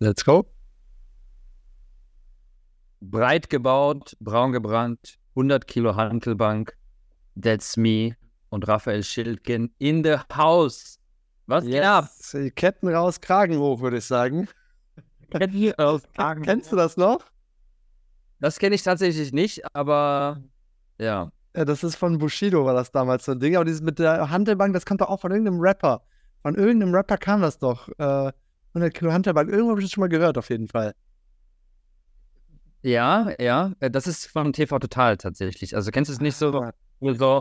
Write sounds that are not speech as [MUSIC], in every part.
Let's go. Breit gebaut, braun gebrannt, 100 Kilo Hantelbank. That's me und Raphael Schildgen in the house. Was geht ab? Yes. Ketten raus, Kragen hoch, würde ich sagen. Ketten raus, Kragen Kennst du das noch? Das kenne ich tatsächlich nicht, aber ja. Ja, das ist von Bushido, war das damals so ein Ding. Aber dieses mit der Handelbank, das kommt doch auch von irgendeinem Rapper. Von irgendeinem Rapper kam das doch. Äh, 100 Kilo Handelbank. Irgendwo habe ich das schon mal gehört, auf jeden Fall. Ja, ja. äh, Das ist von TV Total tatsächlich. Also kennst du es nicht so, Ah. so,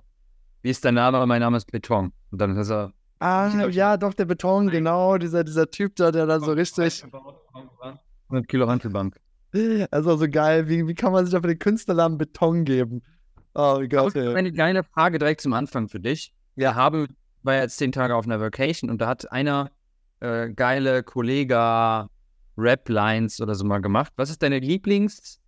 wie ist dein Name? Mein Name ist Beton. Und dann ist er. Ah, ja, doch, der Beton, genau. Dieser, dieser Typ da, der dann so richtig. 100 Kilo Hantelbank. Also so geil. Wie, wie kann man sich auf den Künstlernamen Beton geben? Oh Gott, ey. Eine geile Frage direkt zum Anfang für dich. Wir haben, war jetzt zehn Tage auf einer Vacation und da hat einer äh, geile Kollega Rap-Lines oder so mal gemacht. Was ist deine Lieblings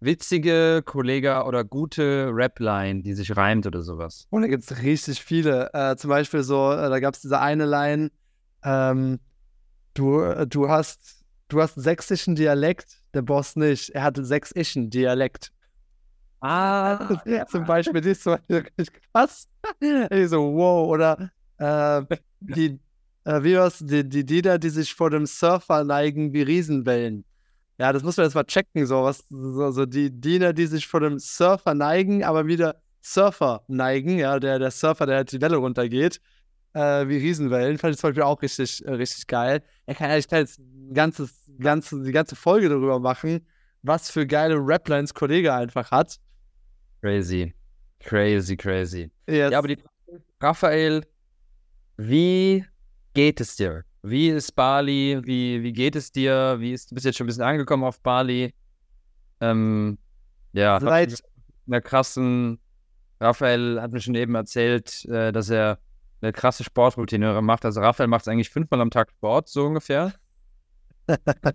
witzige Kollega oder gute Rap-Line, die sich reimt oder sowas? Und da gibt es richtig viele. Äh, zum Beispiel so, äh, da gab es diese eine Line, ähm, du, äh, du hast, du hast sächsischen Dialekt, der Boss nicht. Er hatte sächsischen Dialekt. Ah, Zum Beispiel, die ist so [LAUGHS] wirklich krass. Ich so, wow, oder äh, die, äh, wie war's, die, die Lieder, die sich vor dem Surfer neigen wie Riesenwellen. Ja, das muss man jetzt mal checken, so was, so, so die Diener, die sich vor dem Surfer neigen, aber wieder Surfer neigen, ja, der, der Surfer, der halt die Welle runtergeht, äh, wie Riesenwellen, fand ich zum Beispiel auch richtig, äh, richtig geil. Er kann, ich kann jetzt ein ganzes, ganze, die ganze Folge darüber machen, was für geile Raplines Kollege einfach hat. crazy. Crazy, crazy. Yes. Ja, aber die Raphael, wie geht es dir? Wie ist Bali? Wie, wie geht es dir? Wie ist, du bist jetzt schon ein bisschen angekommen auf Bali? Ähm, ja, Seit- in einer krassen, Raphael hat mir schon eben erzählt, äh, dass er eine krasse Sportroutine macht. Also Raphael macht eigentlich fünfmal am Tag Sport, so ungefähr. [LAUGHS]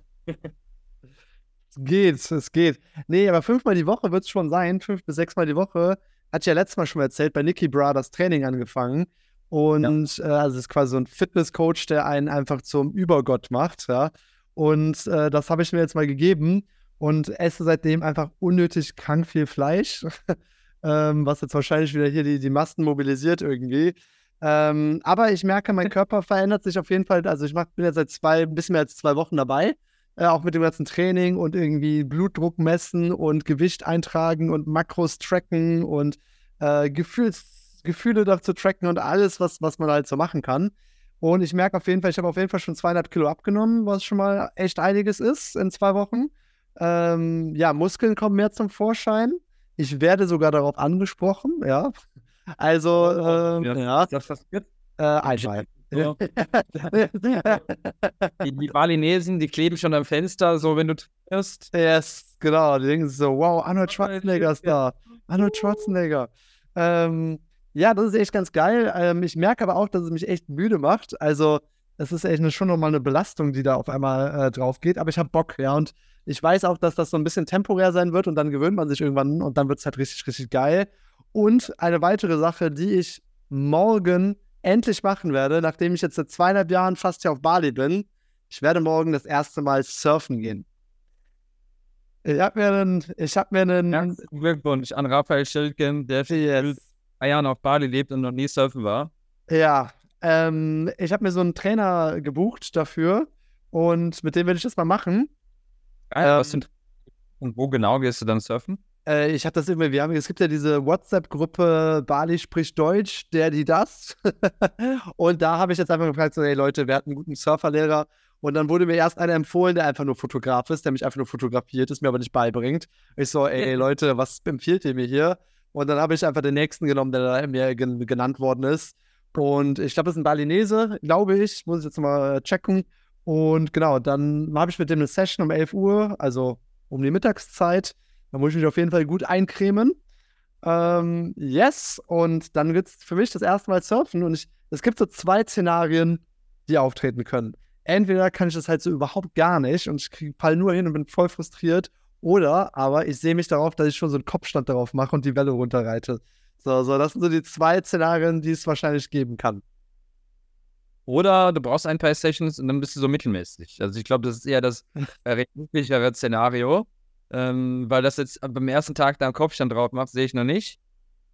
Es geht, es geht. Nee, aber fünfmal die Woche wird es schon sein. Fünf bis sechsmal die Woche. Ich ja letztes Mal schon mal erzählt, bei Nicky Bra das Training angefangen. Und äh, also es ist quasi so ein Fitnesscoach, der einen einfach zum Übergott macht, ja. Und äh, das habe ich mir jetzt mal gegeben und esse seitdem einfach unnötig krank viel Fleisch, [LAUGHS] ähm, was jetzt wahrscheinlich wieder hier die, die Masten mobilisiert irgendwie. Ähm, aber ich merke, mein [LAUGHS] Körper verändert sich auf jeden Fall. Also ich mach, bin jetzt seit zwei, ein bisschen mehr als zwei Wochen dabei. Äh, auch mit dem ganzen Training und irgendwie Blutdruck messen und Gewicht eintragen und Makros tracken und äh, Gefühls, Gefühle dazu tracken und alles, was, was man halt so machen kann. Und ich merke auf jeden Fall, ich habe auf jeden Fall schon zweieinhalb Kilo abgenommen, was schon mal echt einiges ist in zwei Wochen. Ähm, ja, Muskeln kommen mehr zum Vorschein. Ich werde sogar darauf angesprochen, ja. Also, ähm, ja, Das passiert. äh, einmal. So. [LAUGHS] Die, die Balinesen, die kleben schon am Fenster, so wenn du triffst. Yes, genau. Die denken so, wow, Arnold Schwarzenegger ist da. Arnold Schwarzenegger. Ähm, ja, das ist echt ganz geil. Ähm, ich merke aber auch, dass es mich echt müde macht. Also, es ist echt eine, schon nochmal eine Belastung, die da auf einmal äh, drauf geht. Aber ich habe Bock, ja. Und ich weiß auch, dass das so ein bisschen temporär sein wird und dann gewöhnt man sich irgendwann und dann wird es halt richtig, richtig geil. Und eine weitere Sache, die ich morgen endlich machen werde, nachdem ich jetzt seit zweieinhalb Jahren fast hier auf Bali bin. Ich werde morgen das erste Mal surfen gehen. Ich habe mir einen, ich habe mir einen, Herzlichen Glückwunsch an Raphael Schildgen, der seit yes. Drei Jahren auf Bali lebt und noch nie surfen war. Ja, ähm, ich habe mir so einen Trainer gebucht dafür und mit dem werde ich das mal machen. Geil, Ähm, was sind, und wo genau gehst du dann surfen? Äh, ich hatte das immer, wir haben, es gibt ja diese WhatsApp-Gruppe Bali spricht Deutsch, der, die, das. [LAUGHS] und da habe ich jetzt einfach gefragt, so, hey Leute, wer hat einen guten Surferlehrer? Und dann wurde mir erst einer empfohlen, der einfach nur Fotograf ist, der mich einfach nur fotografiert, es mir aber nicht beibringt. Ich so, ey Leute, was empfiehlt ihr mir hier? Und dann habe ich einfach den nächsten genommen, der mir gen genannt worden ist. Und ich glaube, das ist ein Balinese, glaube ich. Muss ich jetzt mal äh, checken. Und genau, dann habe ich mit dem eine Session um 11 Uhr, also um die Mittagszeit. Da muss ich mich auf jeden Fall gut eincremen. Ähm, yes, und dann wird es für mich das erste Mal surfen. Und ich, es gibt so zwei Szenarien, die auftreten können. Entweder kann ich das halt so überhaupt gar nicht und ich fall nur hin und bin voll frustriert. Oder aber ich sehe mich darauf, dass ich schon so einen Kopfstand darauf mache und die Welle runterreite. So, so, das sind so die zwei Szenarien, die es wahrscheinlich geben kann. Oder du brauchst ein paar Sessions und dann bist du so mittelmäßig. Also ich glaube, das ist eher das [LAUGHS] rechtlichere Szenario. Ähm, weil das jetzt beim ersten Tag da am Kopfstand drauf macht, sehe ich noch nicht.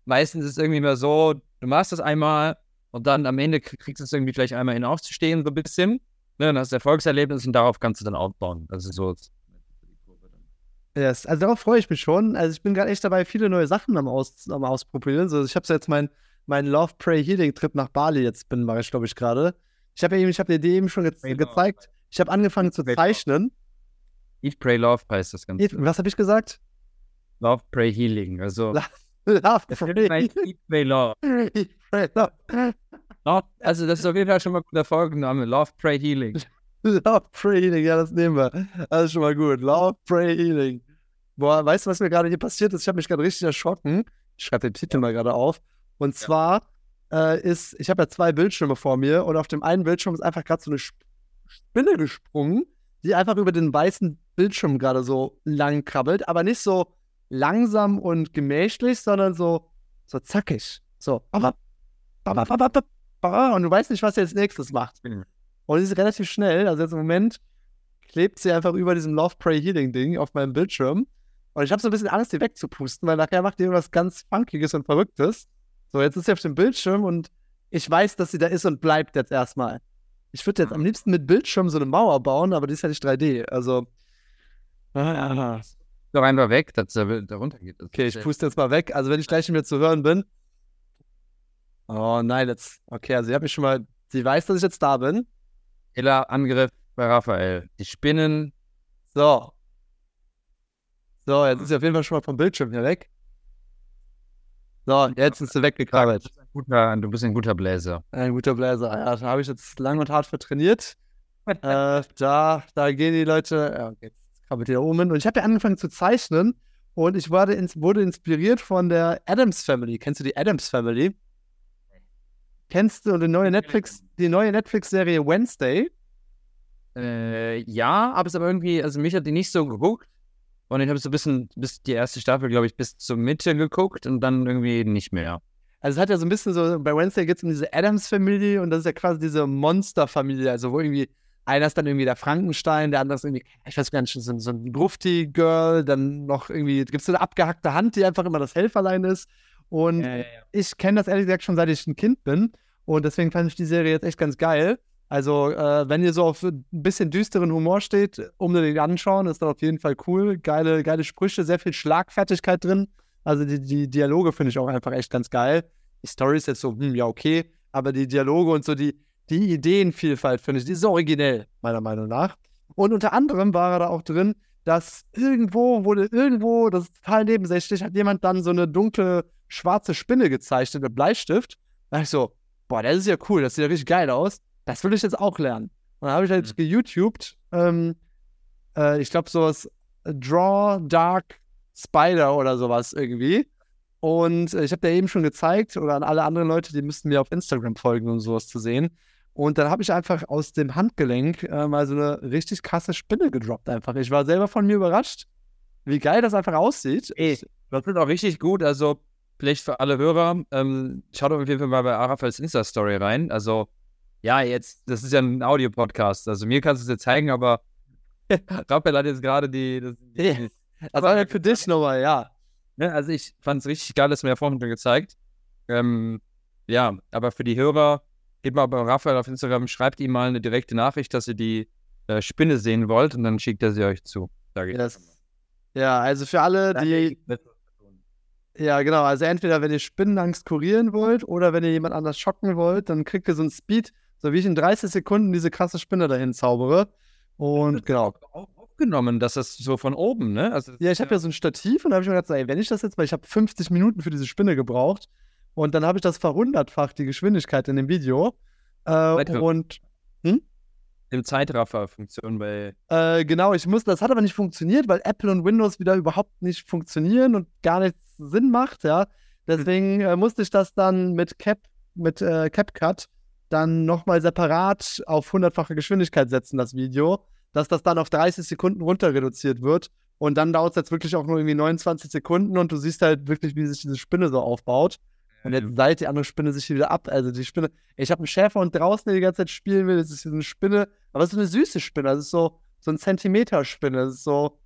Meistens ist es irgendwie immer so, du machst das einmal und dann am Ende kriegst du es irgendwie vielleicht einmal hin aufzustehen, so ein bisschen. Ne, dann hast du Erfolgserlebnis und darauf kannst du dann aufbauen. Ist so Yes. Also darauf freue ich mich schon. Also ich bin gerade echt dabei, viele neue Sachen am, Aus, am Ausprobieren. So, ich habe jetzt meinen mein Love Pray Healing Trip nach Bali jetzt bin, mache ich glaube ich gerade. Ich habe ja eben, ich habe dir die eben schon ge Pray gezeigt. Ich habe angefangen zu zeichnen. Eat Pray Love heißt das Ganze. was habe ich gesagt? Love Pray Healing. Also [LAUGHS] Love Pray. Eat Pray Love. [LAUGHS] Eat Pray Love. Also das ist auf jeden Fall schon mal ein guter Folgenname. Love Pray Healing. [LAUGHS] Love, Pray, Healing, ja, das nehmen wir. Das ist schon mal gut. Love, Pray, Healing. Boah, weißt du, was mir gerade hier passiert ist? Ich habe mich gerade richtig erschrocken. Ich schreibe den Titel mal gerade auf. Und zwar äh, ist, ich habe ja zwei Bildschirme vor mir und auf dem einen Bildschirm ist einfach gerade so eine Spinne gesprungen, die einfach über den weißen Bildschirm gerade so lang krabbelt, aber nicht so langsam und gemächlich, sondern so, so zackig. So. Und du weißt nicht, was sie als nächstes macht. Und sie ist relativ schnell. Also jetzt im Moment klebt sie einfach über diesem Love Pray Healing Ding auf meinem Bildschirm. Und ich habe so ein bisschen Angst, die wegzupusten, weil nachher macht die irgendwas ganz Funkiges und Verrücktes. So, jetzt ist sie auf dem Bildschirm und ich weiß, dass sie da ist und bleibt jetzt erstmal. Ich würde jetzt am liebsten mit Bildschirm so eine Mauer bauen, aber die ist ja nicht 3D. Also. Ah, Doch einfach weg, dass er da runter geht. Okay, ich puste jetzt mal weg. Also, wenn ich gleich nicht mehr zu hören bin. Oh nein, jetzt. Okay, also, sie hat mich schon mal. Sie weiß, dass ich jetzt da bin. Angriff bei Raphael. Die Spinnen. So. So, jetzt ist sie auf jeden Fall schon mal vom Bildschirm hier weg. So, jetzt ist sie weggekrabbelt. Guter, du bist ein guter Bläser. Ein guter Bläser. Ja, da habe ich jetzt lang und hart für trainiert. [LAUGHS] äh, da, da gehen die Leute. Ja, jetzt krabbelt da oben hin. Und ich habe ja angefangen zu zeichnen und ich wurde, ins, wurde inspiriert von der Adams Family. Kennst du die Adams Family? Kennst du die neue Netflix, die neue Netflix-Serie Wednesday? Äh, ja, aber es aber irgendwie, also mich hat die nicht so geguckt. Und ich habe so ein bisschen, bis die erste Staffel, glaube ich, bis zur Mitte geguckt und dann irgendwie nicht mehr. Also es hat ja so ein bisschen so, bei Wednesday geht es um diese Adams-Familie und das ist ja quasi diese Monster-Familie, also wo irgendwie einer ist dann irgendwie der Frankenstein, der andere ist irgendwie, ich weiß gar nicht, so, so ein Grufti-Girl, dann noch irgendwie, gibt es so eine abgehackte Hand, die einfach immer das Helferlein ist. Und ja, ja, ja. ich kenne das ehrlich gesagt schon, seit ich ein Kind bin. Und deswegen fand ich die Serie jetzt echt ganz geil. Also, äh, wenn ihr so auf ein bisschen düsteren Humor steht, unbedingt anschauen, ist das auf jeden Fall cool. Geile, geile Sprüche, sehr viel Schlagfertigkeit drin. Also, die, die Dialoge finde ich auch einfach echt ganz geil. Die Story ist jetzt so, hm, ja, okay. Aber die Dialoge und so, die, die Ideenvielfalt finde ich, die ist originell, meiner Meinung nach. Und unter anderem war da auch drin, dass irgendwo wurde irgendwo, das ist total nebensächlich, hat jemand dann so eine dunkle schwarze Spinne gezeichnet mit Bleistift. Da dachte ich so, boah, das ist ja cool, das sieht ja richtig geil aus. Das will ich jetzt auch lernen. Und dann habe ich halt mhm. geYouTubed, ähm, äh, ich glaube sowas, Draw Dark Spider oder sowas irgendwie. Und äh, ich habe dir eben schon gezeigt, oder an alle anderen Leute, die müssten mir auf Instagram folgen, um sowas zu sehen. Und dann habe ich einfach aus dem Handgelenk äh, mal so eine richtig krasse Spinne gedroppt einfach. Ich war selber von mir überrascht, wie geil das einfach aussieht. Ey, das wird auch richtig gut. Also vielleicht für alle Hörer, ähm, schaut auf jeden Fall mal bei Arafels Insta-Story rein. Also, ja, jetzt, das ist ja ein Audio-Podcast. Also, mir kannst du es jetzt zeigen, aber [LAUGHS] Raphael hat jetzt gerade die. Das, die das war ja für dich nochmal, ja. ja. Also, ich fand es richtig geil, das mir ja vorhin schon gezeigt. Ähm, ja, aber für die Hörer, geht mal bei Raphael auf Instagram, schreibt ihm mal eine direkte Nachricht, dass ihr die äh, Spinne sehen wollt und dann schickt er sie euch zu. Yes. Ja, also für alle, die. Ja, genau. Also entweder, wenn ihr Spinnenangst kurieren wollt oder wenn ihr jemand anders schocken wollt, dann kriegt ihr so ein Speed, so wie ich in 30 Sekunden diese krasse Spinne dahin zaubere. Und genau. Aufgenommen, dass das so von oben, ne? Also, ja, ich habe ja so ein Stativ und da habe ich mir gedacht, ey, wenn ich das jetzt, weil ich habe 50 Minuten für diese Spinne gebraucht und dann habe ich das verhundertfacht, die Geschwindigkeit in dem Video. Äh, und hm? Im Zeitraffer-Funktion bei. Äh, genau, ich muss, das hat aber nicht funktioniert, weil Apple und Windows wieder überhaupt nicht funktionieren und gar nichts Sinn macht, ja. Deswegen äh, musste ich das dann mit Cap, mit äh, CapCut dann nochmal separat auf hundertfache Geschwindigkeit setzen, das Video, dass das dann auf 30 Sekunden runter reduziert wird. Und dann dauert es jetzt wirklich auch nur irgendwie 29 Sekunden und du siehst halt wirklich, wie sich diese Spinne so aufbaut. Und jetzt seilt die andere Spinne sich wieder ab. Also die Spinne, ich habe einen Schäferhund draußen, der die ganze Zeit spielen will. Das ist eine Spinne, aber es ist eine süße Spinne. Das ist so, so ein Zentimeter-Spinne. Das ist so,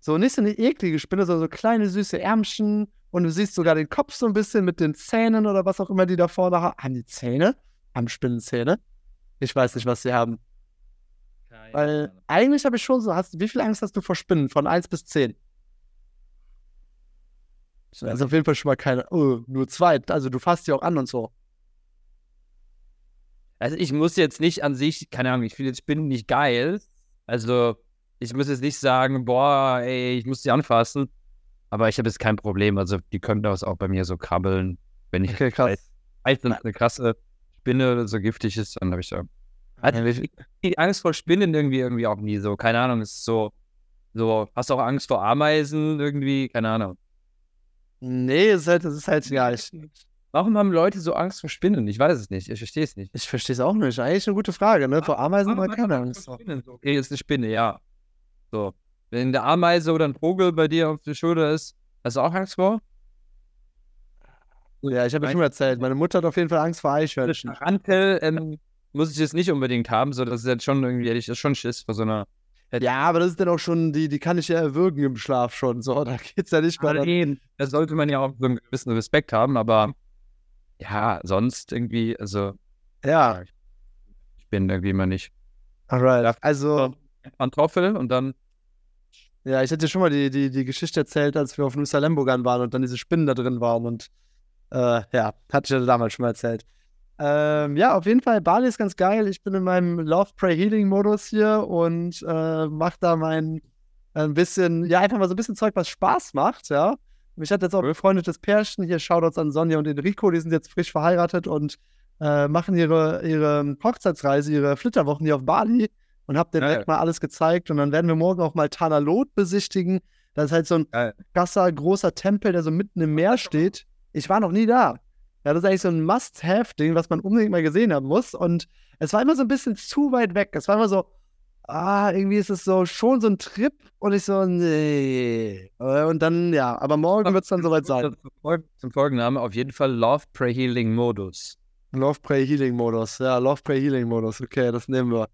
so nicht so eine eklige Spinne, sondern so kleine süße Ärmchen. Und du siehst sogar den Kopf so ein bisschen mit den Zähnen oder was auch immer die da vorne haben. Haben die Zähne? Haben Spinnenzähne? Ich weiß nicht, was sie haben. Keine Weil eigentlich habe ich schon so, hast, wie viel Angst hast du vor Spinnen? Von 1 bis 10? Also auf jeden Fall schon mal keine, oh, nur zwei. Also du fasst die auch an und so. Also ich muss jetzt nicht an sich, keine Ahnung, ich finde jetzt Spinnen nicht geil. Also ich muss jetzt nicht sagen, boah, ey, ich muss die anfassen. Aber ich habe jetzt kein Problem. Also die können das auch bei mir so krabbeln. Wenn ich okay, krass. Weiß, eine krasse Spinne oder so giftig ist, dann habe ich da. Also ich, die Angst vor Spinnen irgendwie irgendwie auch nie so. Keine Ahnung, ist so, so, hast du auch Angst vor Ameisen irgendwie? Keine Ahnung. Nee, es ist halt, es ist halt ja. Ich, Warum haben Leute so Angst vor Spinnen? Ich weiß es nicht. Ich verstehe es nicht. Ich verstehe es auch nicht. Eigentlich eine gute Frage, ne? Vor Ameisen haben wir keine Angst. Spinnen? Okay, ist eine Spinne, ja. So. Wenn eine Ameise oder ein Vogel bei dir auf der Schulter ist, hast du auch Angst vor? Ja, ich habe ja schon erzählt. Meine Mutter hat auf jeden Fall Angst vor Eichhörnchen. Tarantel ähm, muss ich jetzt nicht unbedingt haben, so das ist jetzt schon irgendwie, hätte ich das schon Schiss vor so einer ja, aber das ist dann auch schon, die, die kann ich ja erwürgen im Schlaf schon. So, [LAUGHS] da geht's ja nicht mehr. Nein, da sollte man ja auch so einen gewissen Respekt haben, aber ja, sonst irgendwie, also. Ja. Ich bin irgendwie immer nicht. Alright. Also. Pantoffel und dann. Ja, ich hatte dir schon mal die, die, die Geschichte erzählt, als wir auf Nusa Lembogan waren und dann diese Spinnen da drin waren und äh, ja, hatte ich ja damals schon mal erzählt. Ähm, ja, auf jeden Fall, Bali ist ganz geil. Ich bin in meinem Love, Pray, Healing Modus hier und äh, mache da mein ein bisschen, ja, einfach mal so ein bisschen Zeug, was Spaß macht, ja. Mich hat jetzt auch ein befreundetes Pärchen, hier Shoutouts an Sonja und Enrico, die sind jetzt frisch verheiratet und äh, machen ihre, ihre Hochzeitsreise, ihre Flitterwochen hier auf Bali und hab denen direkt mal alles gezeigt und dann werden wir morgen auch mal Tanalot besichtigen. Das ist halt so ein krasser, großer Tempel, der so mitten im Meer steht. Ich war noch nie da. Ja, das ist eigentlich so ein Must-Have-Ding, was man unbedingt mal gesehen haben muss. Und es war immer so ein bisschen zu weit weg. Es war immer so, ah, irgendwie ist es so schon so ein Trip und ich so, nee. Und dann, ja, aber morgen wird es dann soweit sein. Zum Folgenname auf jeden Fall Love, Pray, Healing Modus. Love, Pray, Healing Modus. Ja, Love, Pray, Healing Modus. Okay, das nehmen wir.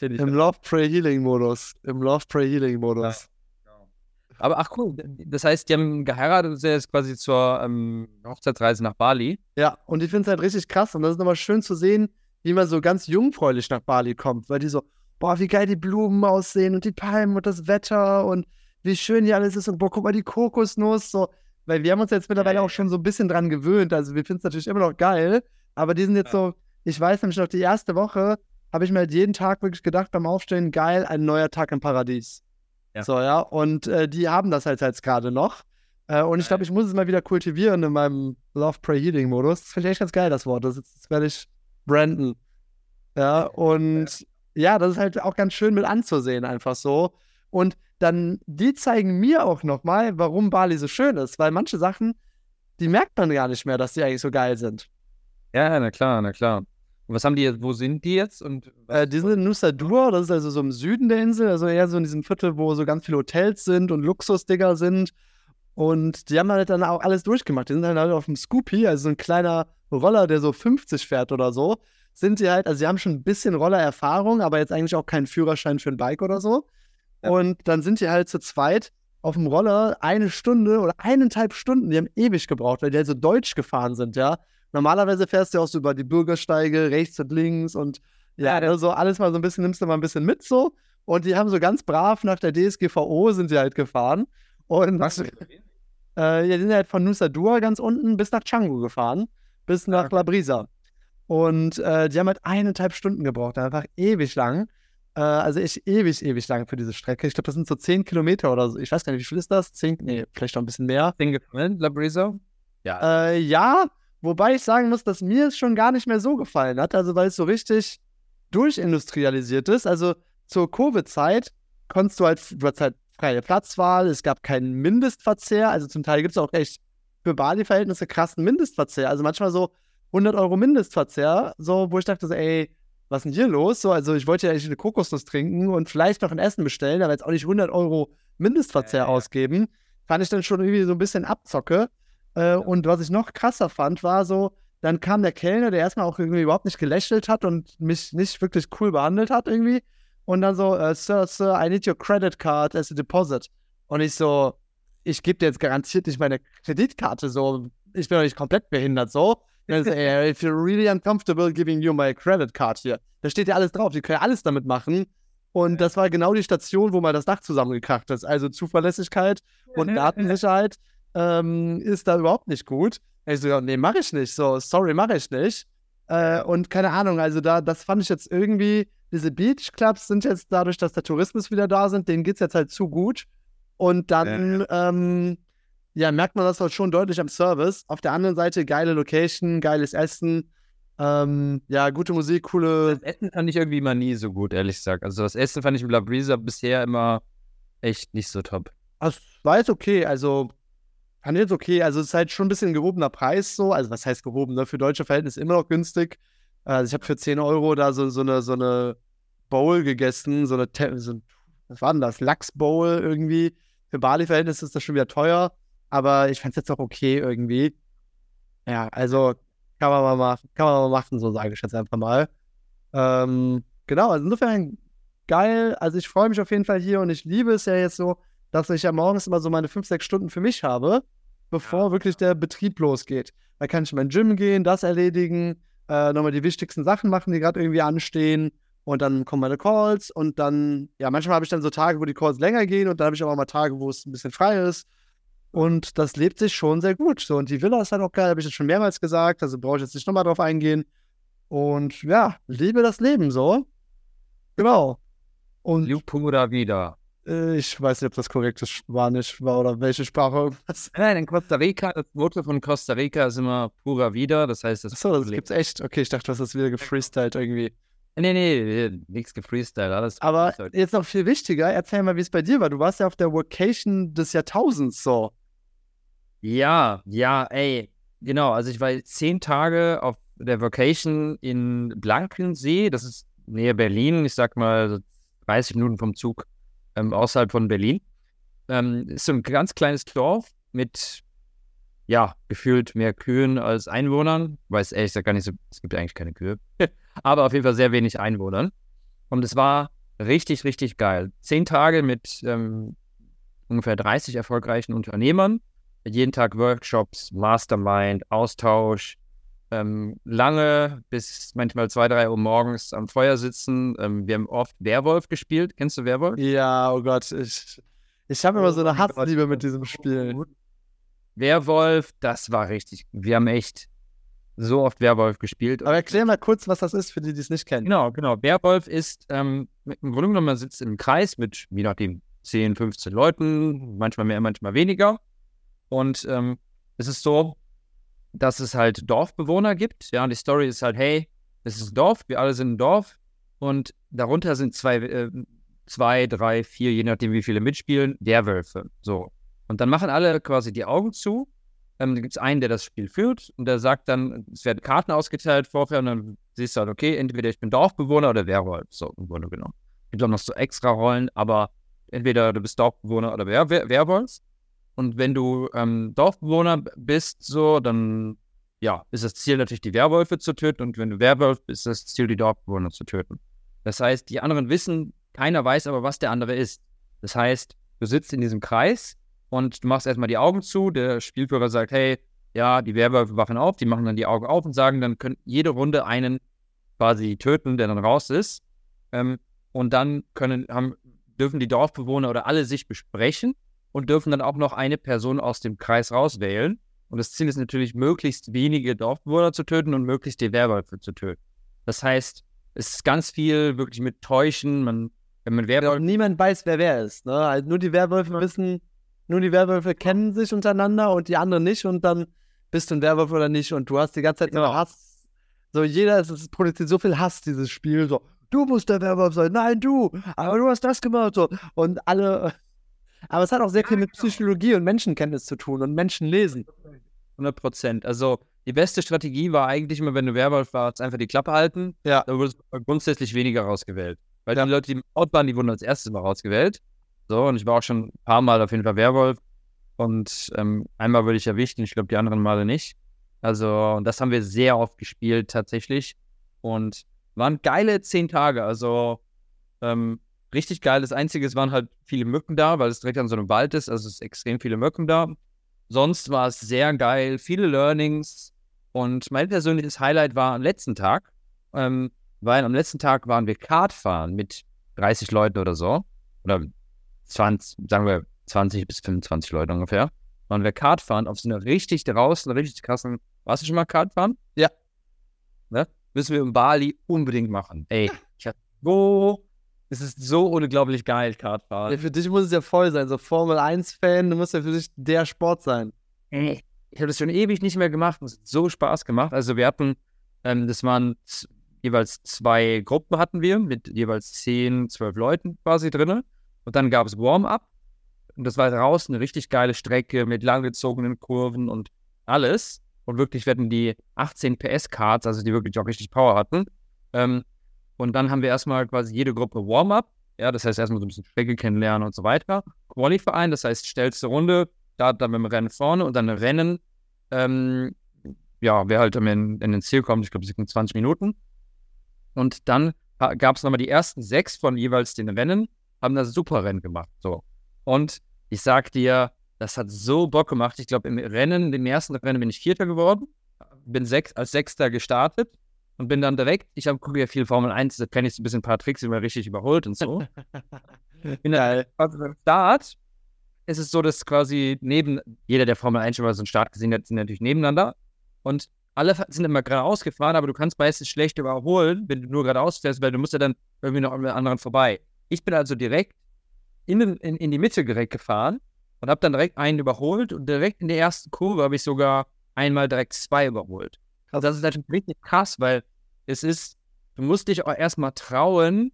Im Love, Pray, Healing Modus. Im Love, Pray, Healing Modus. Ja. Aber ach cool, das heißt, die haben geheiratet und sind jetzt quasi zur ähm, Hochzeitsreise nach Bali. Ja, und ich finde es halt richtig krass und das ist nochmal schön zu sehen, wie man so ganz jungfräulich nach Bali kommt, weil die so, boah, wie geil die Blumen aussehen und die Palmen und das Wetter und wie schön hier alles ist und boah, guck mal die Kokosnuss, so, weil wir haben uns jetzt mittlerweile auch schon so ein bisschen dran gewöhnt, also wir finden es natürlich immer noch geil, aber die sind jetzt ja. so, ich weiß nämlich noch, die erste Woche habe ich mir halt jeden Tag wirklich gedacht beim Aufstehen, geil, ein neuer Tag im Paradies. Ja. So, ja. Und äh, die haben das halt jetzt gerade noch. Äh, und ich glaube, ich muss es mal wieder kultivieren in meinem Love Pray Healing Modus. Das finde ich echt ganz geil, das Wort. Das, das werde ich branden. Ja, und ja, das ist halt auch ganz schön mit anzusehen, einfach so. Und dann, die zeigen mir auch nochmal, warum Bali so schön ist, weil manche Sachen, die merkt man gar nicht mehr, dass die eigentlich so geil sind. Ja, na klar, na klar. Und was haben die jetzt, wo sind die jetzt? Und äh, die sind in Nusa Dua, das ist also so im Süden der Insel, also eher so in diesem Viertel, wo so ganz viele Hotels sind und Luxusdigger sind. Und die haben halt dann auch alles durchgemacht. Die sind halt auf dem Scoopy, also so ein kleiner Roller, der so 50 fährt oder so. Sind sie halt, also sie haben schon ein bisschen Rollererfahrung, aber jetzt eigentlich auch keinen Führerschein für ein Bike oder so. Ja. Und dann sind die halt zu zweit auf dem Roller eine Stunde oder eineinhalb Stunden, die haben ewig gebraucht, weil die halt so deutsch gefahren sind, ja. Normalerweise fährst du auch so über die Bürgersteige, rechts und links und ja, also alles mal so ein bisschen, nimmst du mal ein bisschen mit so. Und die haben so ganz brav nach der DSGVO sind sie halt gefahren. Und Was? [LAUGHS] Äh, ja, die sind halt von Nusa Dua ganz unten bis nach Canggu gefahren, bis nach La Brisa. Und äh, die haben halt eineinhalb Stunden gebraucht, einfach ewig lang. Äh, also ich ewig, ewig lang für diese Strecke. Ich glaube, das sind so zehn Kilometer oder so. Ich weiß gar nicht, wie viel ist das? Zehn? Nee, vielleicht noch ein bisschen mehr. Zehn Kilometer, La Brisa? Ja. Äh, ja, Wobei ich sagen muss, dass mir es schon gar nicht mehr so gefallen hat. Also, weil es so richtig durchindustrialisiert ist. Also, zur Covid-Zeit konntest du halt, du hattest halt freie Platzwahl, es gab keinen Mindestverzehr. Also, zum Teil gibt es auch echt für Bali-Verhältnisse krassen Mindestverzehr. Also, manchmal so 100 Euro Mindestverzehr, so, wo ich dachte, so, ey, was ist denn hier los? So, also, ich wollte ja eigentlich eine Kokosnuss trinken und vielleicht noch ein Essen bestellen, aber jetzt auch nicht 100 Euro Mindestverzehr ja, ja. ausgeben. Fand ich dann schon irgendwie so ein bisschen abzocke. Äh, und was ich noch krasser fand, war so, dann kam der Kellner, der erstmal auch irgendwie überhaupt nicht gelächelt hat und mich nicht wirklich cool behandelt hat irgendwie. Und dann so, uh, Sir, Sir, I need your credit card as a deposit. Und ich so, ich gebe dir jetzt garantiert nicht meine Kreditkarte so. Ich bin doch nicht komplett behindert so. So, [LAUGHS] hey, if you're really uncomfortable giving you my credit card hier. Da steht ja alles drauf. Die können ja alles damit machen. Und das war genau die Station, wo mal das Dach zusammengekracht ist. Also Zuverlässigkeit und Datensicherheit ähm, ist da überhaupt nicht gut. Ich so, nee, mache ich nicht. So, sorry, mache ich nicht. Äh, und keine Ahnung, also da, das fand ich jetzt irgendwie, diese Beachclubs sind jetzt dadurch, dass der Tourismus wieder da sind, denen geht es jetzt halt zu gut. Und dann, ja. Ähm, ja, merkt man das halt schon deutlich am Service. Auf der anderen Seite geile Location, geiles Essen. Ähm, ja, gute Musik, coole. Das Essen fand ich irgendwie immer nie so gut, ehrlich gesagt. Also das Essen fand ich im La Brisa bisher immer echt nicht so top. Das war jetzt okay. Also fand ich jetzt okay. Also es ist halt schon ein bisschen gehobener Preis so. Also was heißt gehoben? Ne? Für deutsche Verhältnisse immer noch günstig. Also ich habe für 10 Euro da so, so, eine, so eine Bowl gegessen, so eine, so, was war denn das? Lachs-Bowl irgendwie. Für Bali-Verhältnisse ist das schon wieder teuer. Aber ich fand es jetzt auch okay irgendwie. Ja, also kann man mal machen, kann man mal machen, so sage ich jetzt einfach mal. Ähm, genau, also insofern geil. Also ich freue mich auf jeden Fall hier und ich liebe es ja jetzt so, dass ich ja morgens immer so meine fünf, sechs Stunden für mich habe, bevor wirklich der Betrieb losgeht. Da kann ich in mein Gym gehen, das erledigen, äh, nochmal die wichtigsten Sachen machen, die gerade irgendwie anstehen. Und dann kommen meine Calls und dann, ja, manchmal habe ich dann so Tage, wo die Calls länger gehen und dann habe ich auch mal Tage, wo es ein bisschen frei ist. Und das lebt sich schon sehr gut. So, und die Villa ist halt auch geil, habe ich jetzt schon mehrmals gesagt. Also brauche ich jetzt nicht nochmal drauf eingehen. Und ja, liebe das Leben so. Genau. Und Pura wieder. Äh, ich weiß nicht, ob das korrektes Spanisch war oder welche Sprache. Nein, in Costa Rica, das Motto von Costa Rica ist immer pura vida. Das heißt, das. Achso, das gibt's echt. Okay, ich dachte, du hast das wieder gefreestylt irgendwie. Nee, nee, nichts gefreestylt, alles. Aber jetzt noch viel wichtiger, erzähl mal, wie es bei dir war. Du warst ja auf der Vocation des Jahrtausends so. Ja, ja, ey, genau. Also ich war zehn Tage auf der Vacation in Blankensee. Das ist nähe Berlin. Ich sag mal 30 Minuten vom Zug ähm, außerhalb von Berlin. Ähm, ist so ein ganz kleines Dorf mit, ja, gefühlt mehr Kühen als Einwohnern. Weiß ehrlich gesagt gar nicht so, es gibt eigentlich keine Kühe. [LAUGHS] Aber auf jeden Fall sehr wenig Einwohnern. Und es war richtig, richtig geil. Zehn Tage mit ähm, ungefähr 30 erfolgreichen Unternehmern jeden Tag Workshops, Mastermind, Austausch, ähm, lange bis manchmal zwei, drei Uhr morgens am Feuer sitzen. Ähm, wir haben oft Werwolf gespielt. Kennst du Werwolf? Ja, oh Gott, ich, ich habe immer so eine oh Hassliebe mit diesem Spiel. Werwolf, das war richtig. Wir haben echt so oft Werwolf gespielt. Aber erklär mal kurz, was das ist, für die, die es nicht kennen. Genau, genau. Werwolf ist ähm, im Grunde genommen, man sitzt im Kreis mit, je nachdem, 10, 15 Leuten, manchmal mehr, manchmal weniger. Und ähm, es ist so, dass es halt Dorfbewohner gibt. Ja, und die Story ist halt, hey, es ist ein Dorf, wir alle sind ein Dorf und darunter sind zwei, äh, zwei, drei, vier, je nachdem, wie viele mitspielen, Werwölfe. So. Und dann machen alle quasi die Augen zu. Ähm, da gibt es einen, der das Spiel führt und der sagt dann, es werden Karten ausgeteilt vorher und dann siehst du halt, okay, entweder ich bin Dorfbewohner oder Werwolf. So, im Grunde genommen. Es gibt auch noch so extra Rollen, aber entweder du bist Dorfbewohner oder Wer Wer Werwolf. Und wenn du ähm, Dorfbewohner bist, so, dann ja, ist das Ziel natürlich, die Werwölfe zu töten. Und wenn du Werwolf bist, ist das Ziel, die Dorfbewohner zu töten. Das heißt, die anderen wissen, keiner weiß aber, was der andere ist. Das heißt, du sitzt in diesem Kreis und du machst erstmal die Augen zu. Der Spielführer sagt, hey, ja, die Werwölfe wachen auf, die machen dann die Augen auf und sagen, dann können jede Runde einen quasi töten, der dann raus ist. Ähm, und dann können, haben, dürfen die Dorfbewohner oder alle sich besprechen und dürfen dann auch noch eine Person aus dem Kreis rauswählen. Und das Ziel ist natürlich, möglichst wenige Dorfbewohner zu töten und möglichst die Werwölfe zu töten. Das heißt, es ist ganz viel wirklich mit Täuschen. Man, wenn man Werwölfe. Niemand weiß, wer wer ist. Ne? Also nur die Werwölfe wissen, nur die Werwölfe kennen sich untereinander und die anderen nicht. Und dann bist du ein Werwolf oder nicht. Und du hast die ganze Zeit genau. Hass. So, jeder, es produziert so viel Hass, dieses Spiel. So, du musst der Werwolf sein. Nein, du. Aber du hast das gemacht. So. Und alle aber es hat auch sehr viel mit Psychologie und Menschenkenntnis zu tun und Menschenlesen. 100 Prozent. Also die beste Strategie war eigentlich immer, wenn du Werwolf warst, einfach die Klappe halten. Ja. Da wurdest du grundsätzlich weniger rausgewählt. Weil ja. die Leute, die out waren, die wurden als erstes mal rausgewählt. So, und ich war auch schon ein paar Mal auf jeden Fall Werwolf. Und ähm, einmal würde ich erwischt und ich glaube, die anderen Male nicht. Also, das haben wir sehr oft gespielt tatsächlich. Und waren geile zehn Tage. Also, ähm, richtig geil. Das Einzige, es waren halt viele Mücken da, weil es direkt an so einem Wald ist. Also, es ist extrem viele Mücken da. Sonst war es sehr geil. Viele Learnings. Und mein persönliches Highlight war am letzten Tag. Ähm, weil am letzten Tag waren wir Kartfahren mit 30 Leuten oder so. Oder 20, sagen wir 20 bis 25 Leute ungefähr. Waren wir Kartfahren auf so einer richtig draußen, richtig krassen. Warst du schon mal Kartfahren? Ja. Ne? Müssen wir in Bali unbedingt machen. Ey, ich hatte so. Es ist so unglaublich geil, Kartfahren. Ja, für dich muss es ja voll sein. So Formel 1-Fan, du musst ja für dich der Sport sein. Ich habe das schon ewig nicht mehr gemacht. Es hat so Spaß gemacht. Also, wir hatten, ähm, das waren jeweils zwei Gruppen hatten wir mit jeweils zehn, zwölf Leuten quasi drin. Und dann gab es Warm-up. Und das war draußen eine richtig geile Strecke mit langgezogenen Kurven und alles. Und wirklich werden die 18 PS-Cards, also die wirklich auch richtig Power hatten. Ähm, und dann haben wir erstmal quasi jede Gruppe Warm-up. Ja, das heißt erstmal so ein bisschen Strecke kennenlernen und so weiter. Qualifying, das heißt stellste Runde, da dann dem Rennen vorne und dann Rennen. Ähm, ja, wer halt in, in den Ziel kommt, ich glaube, es sind 20 Minuten. Und dann gab es nochmal die ersten sechs von jeweils den Rennen, haben das Superrennen gemacht. So. Und ich sag dir, das hat so Bock gemacht. Ich glaube, im Rennen, im ersten Rennen bin ich Vierter geworden, bin sechs, als Sechster gestartet und bin dann direkt, ich habe gucke ja viel Formel 1, da kenne ich so ein bisschen ein paar Tricks immer richtig überholt und so. [LAUGHS] bin dann [LAUGHS] beim Start ist es so, dass quasi neben, jeder, der Formel 1 schon mal so einen Start gesehen hat, sind natürlich nebeneinander. Und alle sind immer geradeaus gefahren, aber du kannst meistens schlecht überholen, wenn du nur geradeaus fährst, weil du musst ja dann irgendwie noch an anderen vorbei. Ich bin also direkt in, in, in die Mitte direkt gefahren und habe dann direkt einen überholt und direkt in der ersten Kurve habe ich sogar einmal direkt zwei überholt. Also das ist natürlich richtig krass, weil es ist, du musst dich auch erstmal trauen,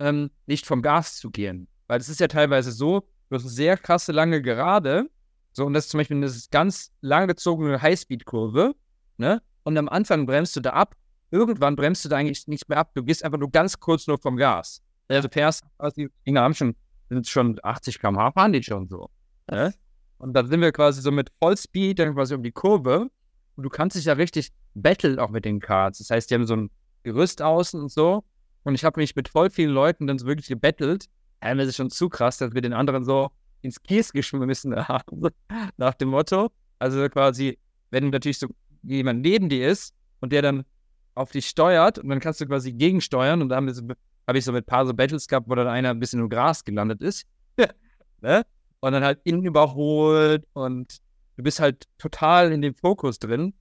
ähm, nicht vom Gas zu gehen. Weil es ist ja teilweise so, du hast eine sehr krasse lange Gerade, so und das ist zum Beispiel eine ganz langgezogene Highspeed-Kurve ne? Und am Anfang bremst du da ab. Irgendwann bremst du da eigentlich nicht mehr ab. Du gehst einfach nur ganz kurz nur vom Gas. Also fährst, also die Dinger haben schon, sind schon 80 km/h, fahren die schon so. Ne? Und dann sind wir quasi so mit Vollspeed dann quasi um die Kurve. Und du kannst dich ja richtig battlen auch mit den Cards. Das heißt, die haben so ein Gerüst außen und so. Und ich habe mich mit voll vielen Leuten dann so wirklich gebettelt. Ja, das ist schon zu krass, dass wir den anderen so ins Kies geschmissen [LAUGHS] haben. Nach dem Motto. Also quasi, wenn natürlich so jemand neben dir ist und der dann auf dich steuert und dann kannst du quasi gegensteuern und da habe hab ich so mit ein paar so Battles gehabt, wo dann einer ein bisschen im Gras gelandet ist. [LAUGHS] ne? Und dann halt ihn überholt und du bist halt total in dem Fokus drin.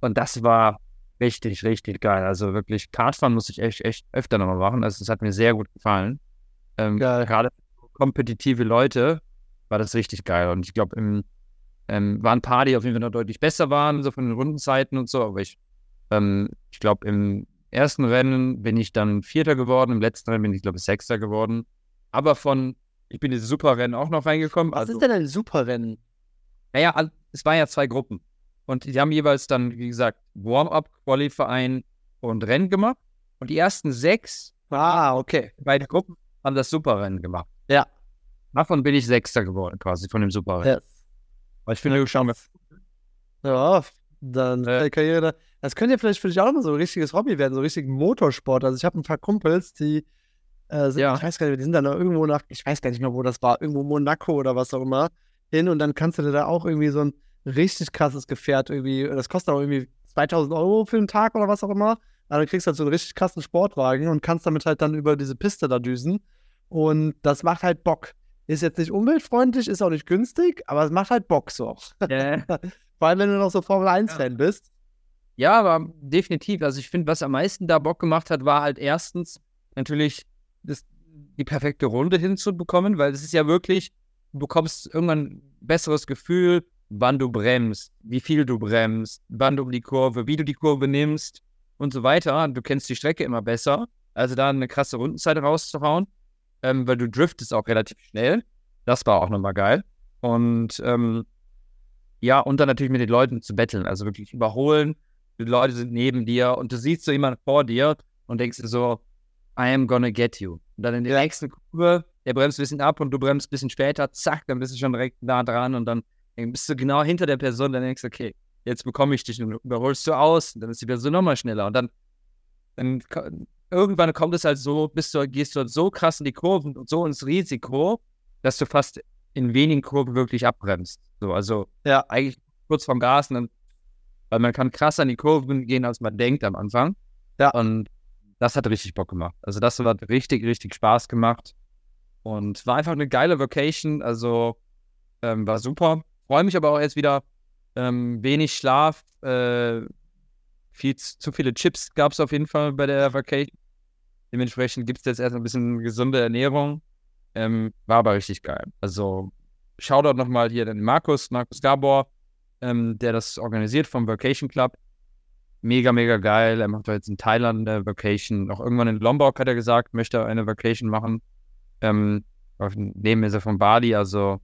Und das war richtig, richtig geil. Also wirklich, Kartfahren muss ich echt, echt öfter nochmal machen. Also es hat mir sehr gut gefallen. Ähm, Gerade kompetitive Leute war das richtig geil. Und ich glaube, im ähm, waren ein paar, die auf jeden Fall noch deutlich besser waren, so von den Rundenzeiten und so. Aber ich, ähm, ich glaube, im ersten Rennen bin ich dann Vierter geworden, im letzten Rennen bin ich, glaube ich, Sechster geworden. Aber von, ich bin in Superrennen auch noch reingekommen. Was also, ist denn ein Superrennen? Naja, es waren ja zwei Gruppen. Und die haben jeweils dann, wie gesagt, Warm-up, Qualifying und Rennen gemacht. Und die ersten sechs, ah, okay. beide Gruppen haben das Superrennen gemacht. Ja. Davon bin ich Sechster geworden, quasi, von dem Superrennen. Yes. Aber ich finde, du schauen wir. Ja, dann äh. Karriere. Das könnte ja vielleicht für dich auch mal so ein richtiges Hobby werden, so ein richtiger Motorsport. Also ich habe ein paar Kumpels, die äh, sind, ja. ich weiß gar nicht, die sind dann irgendwo nach, ich weiß gar nicht mehr, wo das war, irgendwo Monaco oder was auch immer, hin und dann kannst du dir da auch irgendwie so ein richtig krasses Gefährt irgendwie, das kostet auch irgendwie 2000 Euro für den Tag oder was auch immer. Aber du kriegst halt so einen richtig krassen Sportwagen und kannst damit halt dann über diese Piste da düsen. Und das macht halt Bock. Ist jetzt nicht umweltfreundlich, ist auch nicht günstig, aber es macht halt Bock so. Yeah. [LAUGHS] Vor allem, wenn du noch so Formel 1-Fan ja. bist. Ja, aber definitiv. Also ich finde, was am meisten da Bock gemacht hat, war halt erstens natürlich das, die perfekte Runde hinzubekommen, weil es ist ja wirklich, du bekommst irgendwann ein besseres Gefühl, wann du bremst, wie viel du bremst, wann du um die Kurve, wie du die Kurve nimmst und so weiter. Du kennst die Strecke immer besser. Also da eine krasse Rundenzeit rauszuhauen ähm, weil du driftest auch relativ schnell. Das war auch nochmal geil. Und ähm, ja, und dann natürlich mit den Leuten zu betteln, also wirklich überholen. Die Leute sind neben dir und du siehst so jemanden vor dir und denkst dir so, I am gonna get you. Und dann in der nächsten Kurve, der bremst ein bisschen ab und du bremst ein bisschen später, zack, dann bist du schon direkt nah dran und dann bist du genau hinter der Person, dann denkst du, okay, jetzt bekomme ich dich und überholst du aus, und dann ist die Person nochmal schneller. Und dann, dann irgendwann kommt es halt so, bist du, gehst du halt so krass in die Kurven und so ins Risiko, dass du fast in wenigen Kurven wirklich abbremst. So, also ja. eigentlich kurz vorm Gas, dann, weil man kann krass an die Kurven gehen, als man denkt am Anfang. Ja. Und das hat richtig Bock gemacht. Also das hat richtig, richtig Spaß gemacht. Und war einfach eine geile Vacation. Also ähm, war super. Freue mich aber auch jetzt wieder. Ähm, wenig Schlaf, äh, viel zu viele Chips gab es auf jeden Fall bei der Vacation. Dementsprechend gibt es jetzt erst ein bisschen gesunde Ernährung. Ähm, war aber richtig geil. Also Shoutout nochmal hier den Markus, Markus Gabor, ähm, der das organisiert vom Vacation Club. Mega, mega geil. Er macht jetzt in Thailand eine Vacation. Auch irgendwann in Lombok hat er gesagt, möchte eine Vacation machen. Ähm, neben ist er von Bali. Also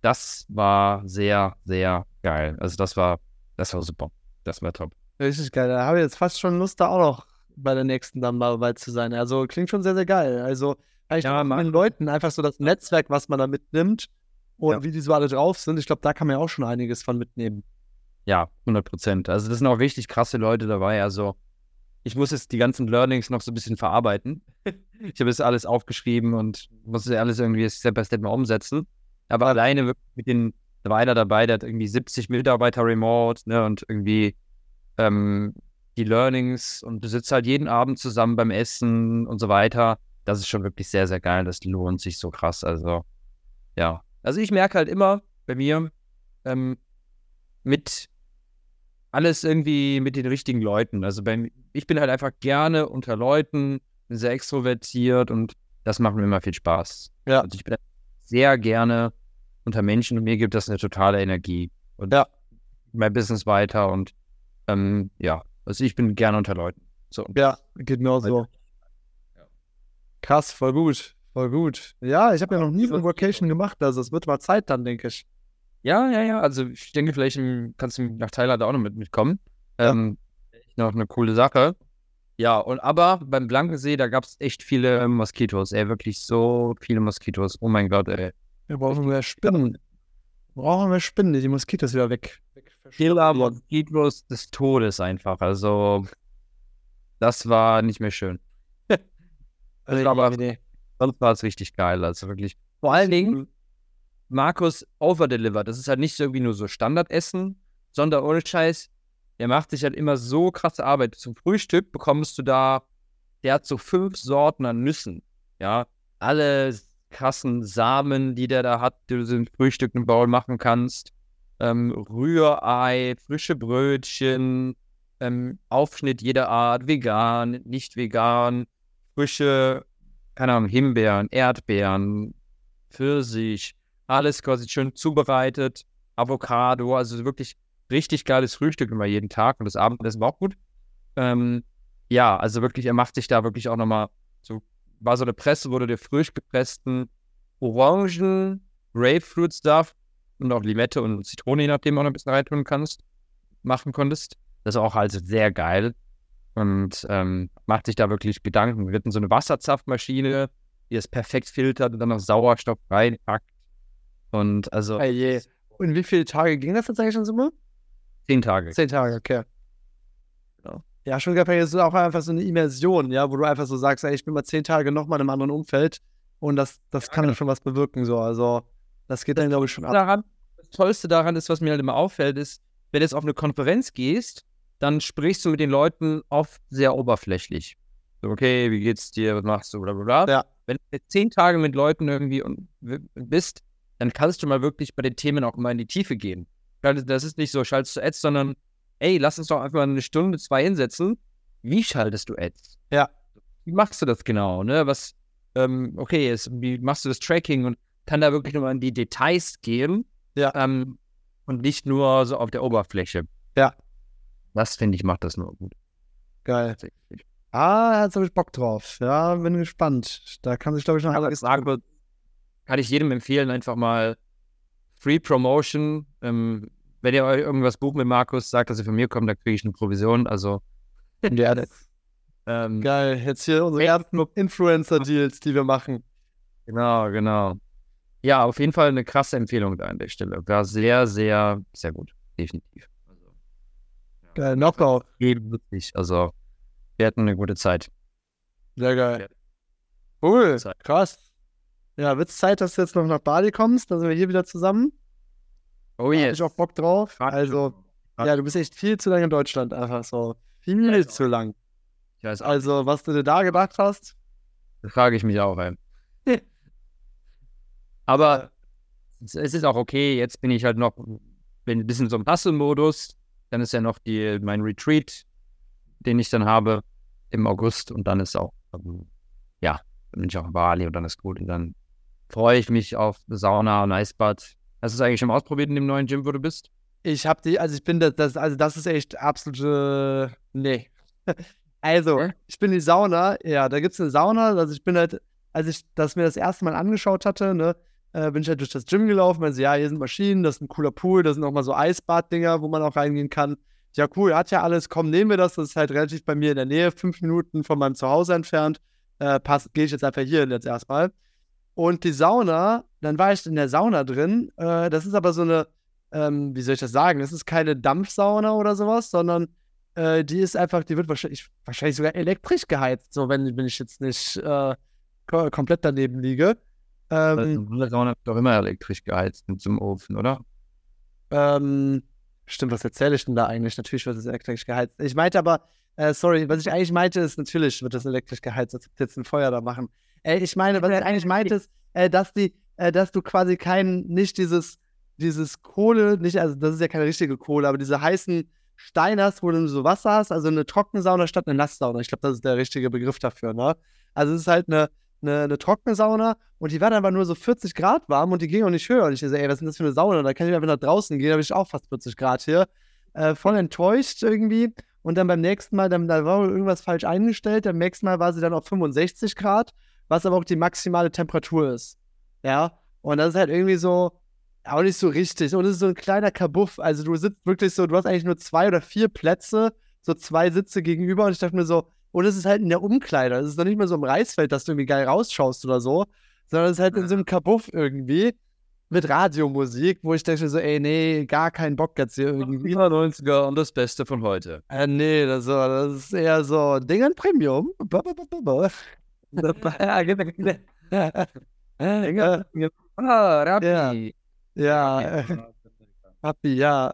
das war sehr, sehr geil. Also das war, das war super. Das war top. Richtig geil. Da habe ich jetzt fast schon Lust, da auch noch bei der nächsten dann mal dabei zu sein. Also klingt schon sehr, sehr geil. Also vielleicht ja, mit den Leuten einfach so das Netzwerk, was man da mitnimmt und ja. wie die so alle drauf sind. Ich glaube, da kann man ja auch schon einiges von mitnehmen. Ja, 100 Prozent. Also das sind auch richtig krasse Leute dabei. Also ich muss jetzt die ganzen Learnings noch so ein bisschen verarbeiten. ich habe jetzt alles aufgeschrieben und muss es alles irgendwie Step by Step mal umsetzen. Aber alleine mit den weiter dabei, der hat irgendwie 70 Mitarbeiter remote ne, und irgendwie ähm, die Learnings und du sitzt halt jeden Abend zusammen beim Essen und so weiter. Das ist schon wirklich sehr, sehr geil. Das lohnt sich so krass. Also, ja. Also ich merke halt immer bei mir, ähm, mit alles irgendwie mit den richtigen Leuten. Also bei, ich bin halt einfach gerne unter Leuten, bin sehr extrovertiert und das macht mir immer viel Spaß. Ja. Also ich bin sehr gerne unter Menschen und mir gibt das eine totale Energie. Und ja. mein Business weiter und ähm, ja, also ich bin gerne unter Leuten. So. Ja, auch so. Krass, voll gut, voll gut. Ja, ich habe ja noch nie so eine Vacation gemacht, also es wird mal Zeit dann, denke ich. Ja, ja, ja, also ich denke, vielleicht kannst du nach Thailand auch noch mit mitkommen. Ja. Ähm, noch eine coole Sache. Ja, und aber beim Blankensee, da gab es echt viele Moskitos, ey, wirklich so viele Moskitos. Oh mein Gott, ey. Wir brauchen mehr Spinnen. Wir brauchen mehr Spinnen, die Moskitos wieder weg. Killer Moskitos des Todes einfach. Also, das war nicht mehr schön. [LAUGHS] also, aber sonst war es richtig geil. Also wirklich. Vor allen Dingen, Markus overdelivered. Das ist halt nicht irgendwie nur so Standardessen, sondern ohne Scheiß, der macht sich halt immer so krasse Arbeit. Zum Frühstück bekommst du da, der hat so fünf Sorten an Nüssen. Ja, alle krassen Samen, die der da hat, die du im Frühstück einen Bowl machen kannst. Ähm, Rührei, frische Brötchen, ähm, Aufschnitt jeder Art, vegan, nicht vegan, frische, keine Ahnung, Himbeeren, Erdbeeren, Pfirsich, alles quasi schön zubereitet, Avocado, also wirklich richtig geiles Frühstück immer jeden Tag und das Abendessen war auch gut. Ähm, ja, also wirklich, er macht sich da wirklich auch nochmal so war so eine Presse, wo du dir frisch gepressten Orangen, Grapefruit-Stuff und auch Limette und Zitrone, je nachdem, auch noch ein bisschen reintun kannst, machen konntest. Das ist auch also sehr geil und ähm, macht sich da wirklich Gedanken. Wir hatten so eine Wasserzapfmaschine, die es perfekt filtert und dann noch Sauerstoff reinpackt. Und also. Hey, yeah. Und wie viele Tage ging das tatsächlich schon so mal? Zehn Tage. Zehn Tage, okay. Genau. Ja, schon geil, ist auch einfach so eine Immersion, ja, wo du einfach so sagst, ey, ich bin mal zehn Tage nochmal in einem anderen Umfeld und das, das ja, kann genau. schon was bewirken, so. Also, das geht dann, glaube ich, schon ab. Daran, das Tollste daran ist, was mir halt immer auffällt, ist, wenn du jetzt auf eine Konferenz gehst, dann sprichst du mit den Leuten oft sehr oberflächlich. So, okay, wie geht's dir, was machst du, bla bla bla. Ja. Wenn du zehn Tage mit Leuten irgendwie bist, dann kannst du mal wirklich bei den Themen auch mal in die Tiefe gehen. Das ist nicht so schaltest du Ads, sondern ey, lass uns doch einfach mal eine Stunde, zwei hinsetzen. Wie schaltest du Ads? Ja. Wie machst du das genau? Ne? Was, ähm, okay, ist, wie machst du das Tracking und kann da wirklich nochmal in die Details gehen? Ja. Ähm, und nicht nur so auf der Oberfläche. Ja. Das finde ich, macht das nur gut. Geil. Ah, jetzt habe ich Bock drauf. Ja, bin gespannt. Da kann sich, glaube ich, noch einiges sagen. Kann ich jedem empfehlen, einfach mal Free Promotion. Ähm, wenn ihr euch irgendwas bucht mit Markus, sagt, dass ihr von mir kommt, dann kriege ich eine Provision. Also. Ja, [LAUGHS] ähm, Geil. Jetzt hier unsere ersten Influencer-Deals, die wir machen. Genau, genau. ja, auf jeden Fall eine krasse Empfehlung da an der Stelle. War sehr, sehr, sehr gut. Definitiv. Also, ja, geil, Knockout. Wirklich. Also, wir hatten eine gute Zeit. Sehr geil. Cool, krass. Ja, wird es Zeit, dass du jetzt noch nach Bali kommst? Dann sind wir hier wieder zusammen. Oh yes. Hab ich auch Bock drauf. Also, ja, du bist echt viel zu lange in Deutschland, einfach so. Viel ja, zu lang. Ich weiß auch. Also, was du dir da gedacht hast? Das frage ich mich auch, ey. [LAUGHS] Aber es ist auch okay. Jetzt bin ich halt noch bin ein bisschen so im Hustle-Modus. Dann ist ja noch die, mein Retreat, den ich dann habe im August. Und dann ist auch, ähm, ja, dann bin ich auch in Bali und dann ist gut. Und dann freue ich mich auf Sauna und Eisbad. Hast du es eigentlich schon mal ausprobiert in dem neuen Gym, wo du bist? Ich habe die, also ich bin das, das, also das ist echt absolute, nee. [LAUGHS] Also, ja? ich bin in die Sauna, ja, da gibt es eine Sauna, also ich bin halt, als ich das mir das erste Mal angeschaut hatte, ne, äh, bin ich halt durch das Gym gelaufen, meinte, ja, hier sind Maschinen, das ist ein cooler Pool, da sind auch mal so Eisbad-Dinger, wo man auch reingehen kann. Ja, cool, hat ja alles, komm, nehmen wir das, das ist halt relativ bei mir in der Nähe, fünf Minuten von meinem Zuhause entfernt. Äh, passt, gehe ich jetzt einfach hier jetzt erstmal. Und die Sauna, dann war ich in der Sauna drin. Äh, das ist aber so eine, ähm, wie soll ich das sagen? Das ist keine Dampfsauna oder sowas, sondern äh, die ist einfach, die wird wahrscheinlich, wahrscheinlich sogar elektrisch geheizt, so wenn, wenn ich jetzt nicht äh, komplett daneben liege. Ähm, eine Sauna wird doch immer elektrisch geheizt mit so einem Ofen, oder? Ähm, stimmt, was erzähle ich denn da eigentlich? Natürlich wird es elektrisch geheizt. Ich meinte aber, äh, sorry, was ich eigentlich meinte, ist, natürlich wird das elektrisch geheizt, als jetzt ein Feuer da machen. Äh, ich meine, was ich eigentlich meinte, ist, äh, dass die, äh, dass du quasi kein, nicht dieses, dieses Kohle, nicht, also das ist ja keine richtige Kohle, aber diese heißen Steine hast, wo du so Wasser hast, also eine Trockensauna statt eine Nasssauna. Ich glaube, das ist der richtige Begriff dafür, ne? Also es ist halt eine, eine, eine trockene Sauna und die war dann aber nur so 40 Grad warm und die ging auch nicht höher. Und ich so, ey, was ist denn das für eine Sauna? Da kann ich einfach nach draußen gehen, da habe ich auch fast 40 Grad hier. Äh, voll enttäuscht irgendwie. Und dann beim nächsten Mal, dann, da war irgendwas falsch eingestellt. Beim nächsten Mal war sie dann auf 65 Grad, was aber auch die maximale Temperatur ist. Ja. Und das ist halt irgendwie so, auch nicht so richtig. Und es ist so ein kleiner Kabuff. Also du sitzt wirklich so, du hast eigentlich nur zwei oder vier Plätze, so zwei Sitze gegenüber. Und ich dachte mir so, und es ist halt in der Umkleider. Es ist doch nicht mehr so im Reisfeld, dass du irgendwie geil rausschaust oder so, sondern es ist halt in so einem Kabuff irgendwie mit Radiomusik, wo ich denke so, ey, nee, gar keinen Bock jetzt hier irgendwie. 90er und das Beste von heute. Äh, nee, das, das ist eher so Dingen Premium. Ah, [LAUGHS] Rappi. Ja. Ja. Rappi, ja.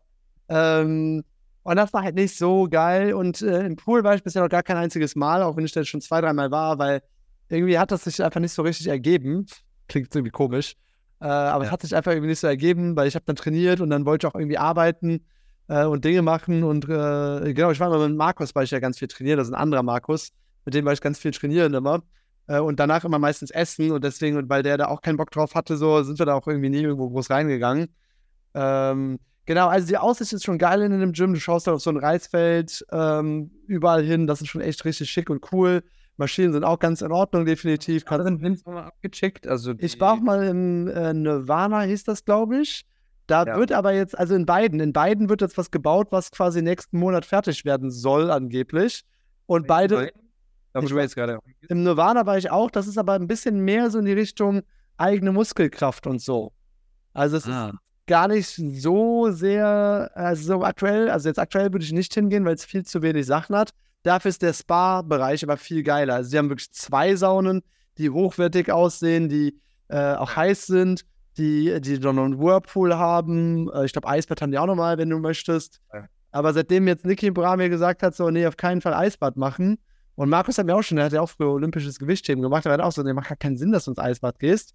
Ähm, und das war halt nicht so geil. Und äh, im Pool war ich bisher noch gar kein einziges Mal, auch wenn ich da schon zwei, dreimal war, weil irgendwie hat das sich einfach nicht so richtig ergeben. Klingt irgendwie komisch. Äh, aber ja. es hat sich einfach irgendwie nicht so ergeben, weil ich habe dann trainiert und dann wollte ich auch irgendwie arbeiten äh, und Dinge machen. Und äh, genau, ich war immer mit Markus, weil ich ja ganz viel trainiere. Das ist ein anderer Markus. Mit dem war ich ganz viel trainieren immer. Äh, und danach immer meistens essen. Und deswegen, und weil der da auch keinen Bock drauf hatte, so sind wir da auch irgendwie nie irgendwo groß reingegangen. Ähm, Genau, also die Aussicht ist schon geil in dem Gym. Du schaust da auf so ein Reisfeld ähm, überall hin. Das ist schon echt richtig schick und cool. Maschinen sind auch ganz in Ordnung, definitiv. Kannst du den mal abgecheckt? Also ich war auch mal im äh, Nirvana, hieß das, glaube ich. Da ja. wird aber jetzt, also in beiden, in beiden wird jetzt was gebaut, was quasi nächsten Monat fertig werden soll, angeblich. Und beide. Ich weiß gerade. Im Nirvana war ich auch, das ist aber ein bisschen mehr so in die Richtung eigene Muskelkraft und so. Also es ah. ist gar nicht so sehr, also so aktuell, also jetzt aktuell würde ich nicht hingehen, weil es viel zu wenig Sachen hat. Dafür ist der Spa-Bereich aber viel geiler. Also sie haben wirklich zwei Saunen, die hochwertig aussehen, die äh, auch heiß sind, die, die dann einen Whirlpool haben. Äh, ich glaube, Eisbad haben die auch nochmal, wenn du möchtest. Ja. Aber seitdem jetzt Niki Bra mir gesagt hat, so, nee, auf keinen Fall Eisbad machen. Und Markus hat mir auch schon, der hat ja auch früher olympisches Gewichtheben gemacht, der hat auch so, nee, macht gar keinen Sinn, dass du ins Eisbad gehst.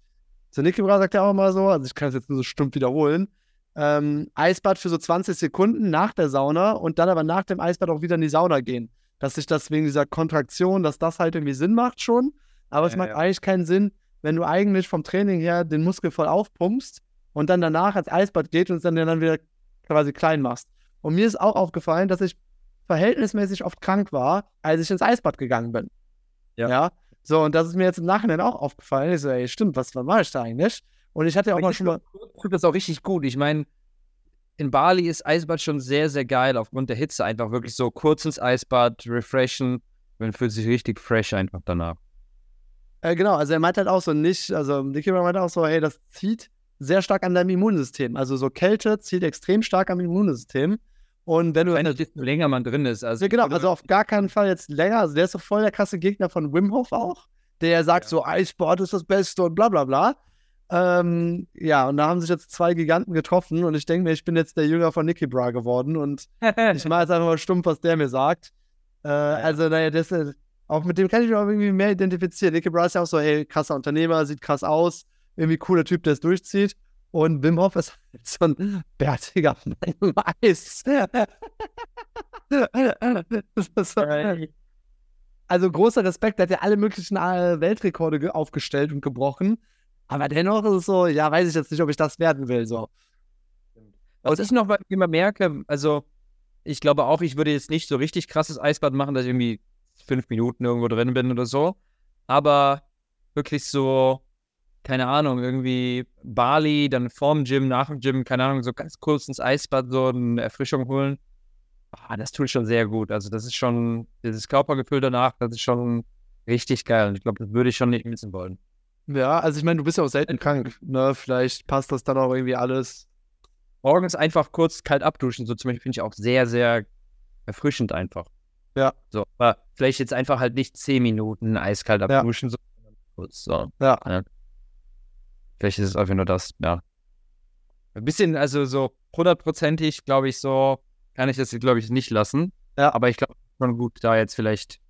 So Nicky Bra sagt ja auch mal so, also ich kann es jetzt nur so stumpf wiederholen. Ähm, Eisbad für so 20 Sekunden nach der Sauna und dann aber nach dem Eisbad auch wieder in die Sauna gehen. Dass sich das wegen dieser Kontraktion, dass das halt irgendwie Sinn macht schon. Aber ja, es macht ja. eigentlich keinen Sinn, wenn du eigentlich vom Training her den Muskel voll aufpumpst und dann danach als Eisbad geht und es dann, dann wieder quasi klein machst. Und mir ist auch aufgefallen, dass ich verhältnismäßig oft krank war, als ich ins Eisbad gegangen bin. Ja. ja? So, und das ist mir jetzt im Nachhinein auch aufgefallen. Ich so, ey, stimmt, was, war ich da eigentlich? Und ich hatte ja auch mal schon mal. Ich das auch richtig gut. Ich meine, in Bali ist Eisbad schon sehr, sehr geil, aufgrund der Hitze. Einfach wirklich so kurz ins Eisbad, refreshen. Man fühlt sich richtig fresh einfach danach. Äh, genau, also er meint halt auch so nicht, also Nicky meint auch so, hey, das zieht sehr stark an deinem Immunsystem. Also so Kälte zieht extrem stark am Immunsystem. Und wenn du. Wenn desto länger man drin ist. Also, ja, genau, also auf gar keinen Fall jetzt länger. Also der ist so voll der krasse Gegner von Wim Hof auch. Der sagt ja. so, Eissport ist das Beste und bla bla bla. Ähm, ja, und da haben sich jetzt zwei Giganten getroffen und ich denke mir, ich bin jetzt der Jünger von Nicky Bra geworden und [LAUGHS] ich mache jetzt einfach mal stumpf, was der mir sagt. Äh, also, naja, das ist, auch mit dem kann ich mich auch irgendwie mehr identifizieren. Nicky Bra ist ja auch so, hey, krasser Unternehmer, sieht krass aus, irgendwie cooler Typ, der es durchzieht. Und Wim Hof ist halt so ein bärtiger Mann im Eis. also großer Respekt, der hat ja alle möglichen äh, Weltrekorde aufgestellt und gebrochen. Aber dennoch ist es so, ja, weiß ich jetzt nicht, ob ich das werden will. So. Was ich noch immer merke, also ich glaube auch, ich würde jetzt nicht so richtig krasses Eisbad machen, dass ich irgendwie fünf Minuten irgendwo drin bin oder so. Aber wirklich so, keine Ahnung, irgendwie Bali, dann vorm Gym, nach dem Gym, keine Ahnung, so ganz kurz ins Eisbad, so eine Erfrischung holen. Oh, das tut schon sehr gut. Also, das ist schon, dieses Körpergefühl danach, das ist schon richtig geil. Und ich glaube, das würde ich schon nicht missen wollen. Ja, also ich meine, du bist ja auch selten krank, ne? Vielleicht passt das dann auch irgendwie alles. Morgens einfach kurz kalt abduschen, so zum Beispiel finde ich auch sehr, sehr erfrischend einfach. Ja. So, aber vielleicht jetzt einfach halt nicht zehn Minuten eiskalt abduschen, ja. sondern kurz so. Ja. ja. Vielleicht ist es einfach nur das, ja. Ein bisschen, also so hundertprozentig, glaube ich, so kann ich das, glaube ich, nicht lassen. Ja. Aber ich glaube schon gut, da jetzt vielleicht.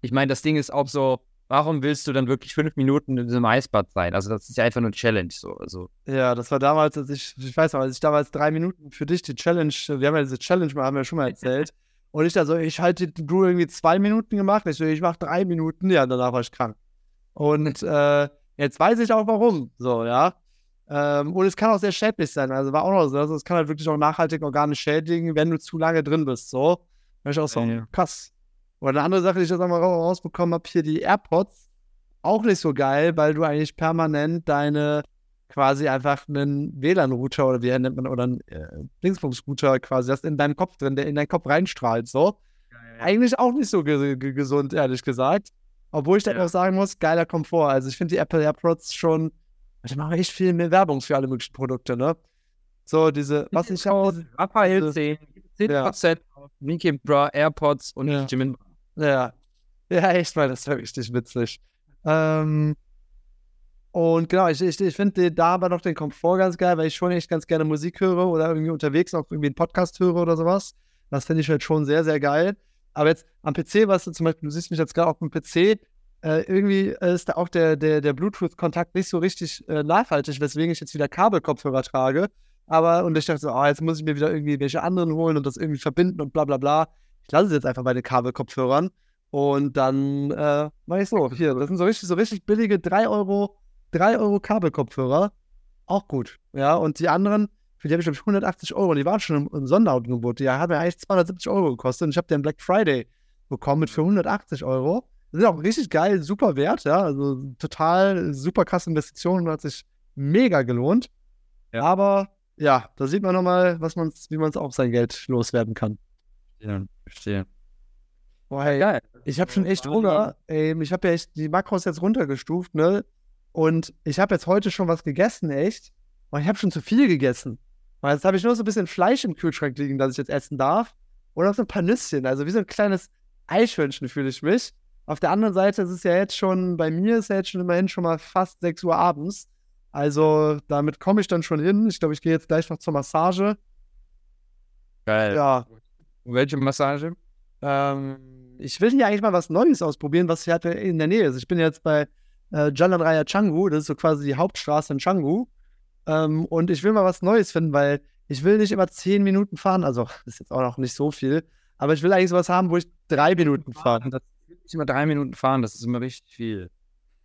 Ich meine, das Ding ist auch so, warum willst du dann wirklich fünf Minuten in diesem Eisbad sein? Also, das ist ja einfach nur Challenge. So. Also. Ja, das war damals, als ich, ich weiß noch, als ich damals drei Minuten für dich die Challenge, wir haben ja diese Challenge mal, haben wir schon mal erzählt. [LAUGHS] Und ich da so, ich halte du irgendwie zwei Minuten gemacht. Ich so, ich mache drei Minuten, ja, danach war ich krank. Und äh, jetzt weiß ich auch warum. So, ja. Ähm, und es kann auch sehr schädlich sein. Also war auch noch so. Also es kann halt wirklich auch nachhaltig organisch schädigen, wenn du zu lange drin bist. So. Da ich auch so, ja. krass. Und eine andere Sache, die ich jetzt einmal rausbekommen habe, hier die AirPods, auch nicht so geil, weil du eigentlich permanent deine quasi einfach einen WLAN-Router oder wie nennt man, oder einen äh, Dingsbums-Router quasi hast in deinem Kopf drin, der in deinen Kopf reinstrahlt, so. Ja, ja. Eigentlich auch nicht so ge ge gesund, ehrlich gesagt. Obwohl ich dann auch sagen muss, geiler Komfort. Also ich finde die Apple AirPods schon, die machen echt viel mehr Werbung für alle möglichen Produkte, ne? So, diese, was ich habe. Raphael 10, 10% ja. auf Mickey Bra, AirPods und ja. Jimin ja. Ja, echt mal, das wäre richtig witzig. Ähm, und genau, ich, ich, ich finde da aber noch den Komfort ganz geil, weil ich schon echt ganz gerne Musik höre oder irgendwie unterwegs auch irgendwie einen Podcast höre oder sowas. Das finde ich halt schon sehr, sehr geil. Aber jetzt am PC, was du zum Beispiel, du siehst mich jetzt gerade auf dem PC, äh, irgendwie ist da auch der, der, der Bluetooth-Kontakt nicht so richtig äh, nachhaltig, weswegen ich jetzt wieder Kabelkopfhörer trage. Aber, und ich dachte so, oh, jetzt muss ich mir wieder irgendwie welche anderen holen und das irgendwie verbinden und bla bla bla ich lasse es jetzt einfach bei den Kabelkopfhörern und dann äh, mache ich so. Hier, das sind so richtig, so richtig billige 3 Euro, 3 Euro Kabelkopfhörer. Auch gut. Ja, und die anderen, für die habe ich, glaube ich, 180 Euro. Und die waren schon im, im Sonderangebot. Die haben ja eigentlich 270 Euro gekostet. Und ich habe den Black Friday bekommen mit für 180 Euro. Das ist auch richtig geil, super wert, ja. Also total super krasse Investition hat sich mega gelohnt. Ja. Aber ja, da sieht man nochmal, was man's, wie man es auch sein Geld loswerden kann. Ja, verstehe. Boah, hey, geil. Ich habe schon echt Hunger. Ey, ich habe ja echt die Makros jetzt runtergestuft, ne? Und ich habe jetzt heute schon was gegessen, echt. Und ich habe schon zu viel gegessen. Weil jetzt habe ich nur so ein bisschen Fleisch im Kühlschrank liegen, das ich jetzt essen darf. Auch so ein paar Nüsschen. Also wie so ein kleines Eichhörnchen fühle ich mich. Auf der anderen Seite ist es ja jetzt schon, bei mir ist ja jetzt schon immerhin schon mal fast 6 Uhr abends. Also damit komme ich dann schon hin. Ich glaube, ich gehe jetzt gleich noch zur Massage. Geil. Ja, welche Massage? Ähm, ich will hier eigentlich mal was Neues ausprobieren, was hier halt in der Nähe ist. Ich bin jetzt bei äh, Jalan Raya Canggu, das ist so quasi die Hauptstraße in Canggu. Ähm, und ich will mal was Neues finden, weil ich will nicht immer zehn Minuten fahren. Also, das [LAUGHS] ist jetzt auch noch nicht so viel. Aber ich will eigentlich sowas haben, wo ich drei Minuten fahre. Das nicht immer drei Minuten fahren, das ist immer richtig viel.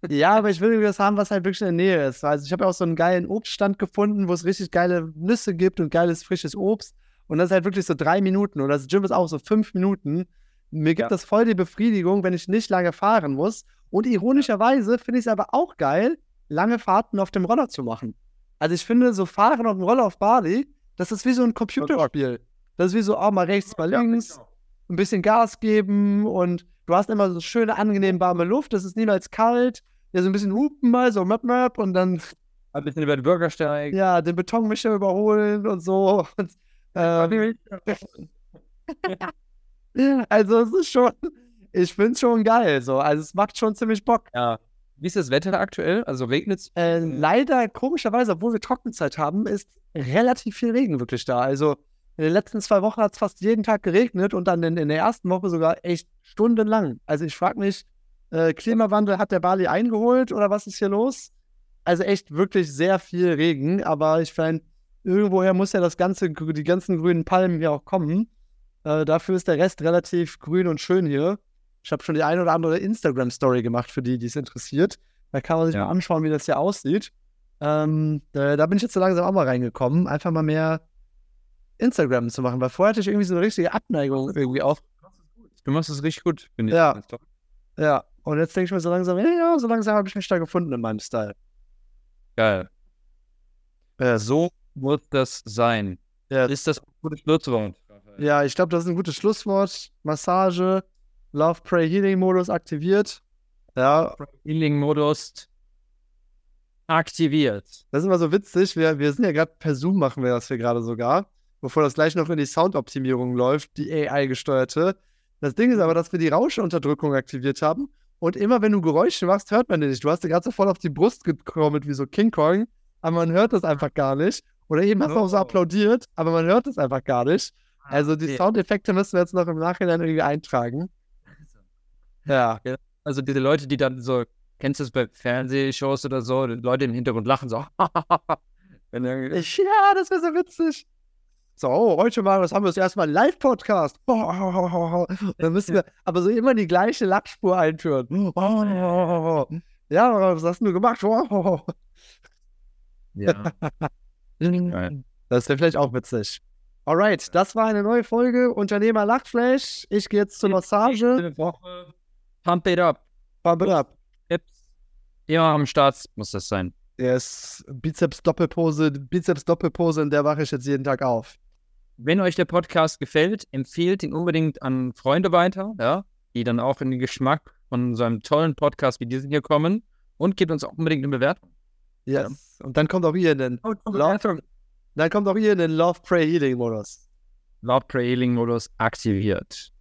Ja, aber ich will irgendwas haben, was halt wirklich in der Nähe ist. Also ich habe ja auch so einen geilen Obststand gefunden, wo es richtig geile Nüsse gibt und geiles frisches Obst. Und das ist halt wirklich so drei Minuten. Und das Gym ist auch so fünf Minuten. Mir gibt ja. das voll die Befriedigung, wenn ich nicht lange fahren muss. Und ironischerweise finde ich es aber auch geil, lange Fahrten auf dem Roller zu machen. Also ich finde, so Fahren auf dem Roller auf Bali, das ist wie so ein Computerspiel. Das ist wie so, oh, mal rechts, mal links, ein bisschen Gas geben und du hast immer so schöne, angenehm warme Luft, es ist niemals kalt ja, so ein bisschen hupen mal, so Map Map und dann. Ein bisschen über den Bürgersteig. Ja, den Betonmischer überholen und so. Und, ähm, [LAUGHS] also es ist schon, ich finde es schon geil. So. Also es macht schon ziemlich Bock. Ja. Wie ist das Wetter aktuell? Also regnet es? Äh, leider, komischerweise, obwohl wir Trockenzeit haben, ist relativ viel Regen wirklich da. Also in den letzten zwei Wochen hat es fast jeden Tag geregnet und dann in, in, der ersten Woche sogar echt stundenlang. Also ich frage mich, äh, Klimawandel hat der Bali eingeholt oder was ist hier los? Also echt wirklich sehr viel Regen, aber ich finde, irgendwoher muss ja das ganze, die ganzen grünen Palmen hier auch kommen. Äh, dafür ist der Rest relativ grün und schön hier. Ich habe schon die eine oder andere Instagram-Story gemacht für die, die es interessiert. Da kann man sich ja. mal anschauen, wie das hier aussieht. Ähm, da, da, bin ich jetzt so langsam auch mal reingekommen, einfach mal mehr Instagram zu machen, weil vorher hatte ich irgendwie so eine richtige Abneigung irgendwie auf. Du machst es richtig gut, finde ich. Ja. Ja, und jetzt denke ich mir so langsam, ja, so langsam habe ich mich da gefunden in meinem Style. Geil. Äh, so muss das sein. Ja. Ist das ein gutes Schlusswort? Ja, ich glaube, das ist ein gutes Schlusswort. Massage, Love, Pray, Healing Modus aktiviert. Ja. Healing Modus aktiviert. Das ist immer so witzig. Wir, wir sind ja gerade per Zoom, machen wir das hier gerade sogar. Bevor das gleich noch in die Soundoptimierung läuft, die AI-gesteuerte. Das Ding ist aber, dass wir die Rauschunterdrückung aktiviert haben. Und immer wenn du Geräusche machst, hört man die nicht. Du hast dir gerade so voll auf die Brust gekommen wie so King Kong, aber man hört das einfach gar nicht. Oder eben hast du auch so oh. applaudiert, aber man hört es einfach gar nicht. Ah, also die Soundeffekte müssen wir jetzt noch im Nachhinein irgendwie eintragen. Ja. Also diese Leute, die dann so, kennst du das bei Fernsehshows oder so, Leute im Hintergrund lachen so. [LAUGHS] ich, ja, das wäre so witzig. So, oh, heute mal, was haben wir das erstmal? Live-Podcast. [LAUGHS] Dann müssen wir aber so immer die gleiche Lachspur einführen. [LAUGHS] Ja, was hast du gemacht? Ja. das wäre vielleicht auch witzig. Alright, das war eine neue Folge Unternehmer Lachflash. Ich gehe jetzt zur Massage. Pump it up. Pump it up. Immer am Start muss das sein. Yes, Bizeps Doppelpose, Bizeps Doppelpose, in der wache ich jetzt jeden Tag auf. Wenn euch der Podcast gefällt, empfehlt ihn unbedingt an Freunde weiter, ja, die dann auch in den Geschmack von so einem tollen Podcast wie diesen hier kommen und gebt uns auch unbedingt eine Bewertung. Yes. Ja. Und dann kommt auch ihr in den Love, dann kommt auch ihr in den Love Pray Healing Modus. Love Pray Healing Modus aktiviert.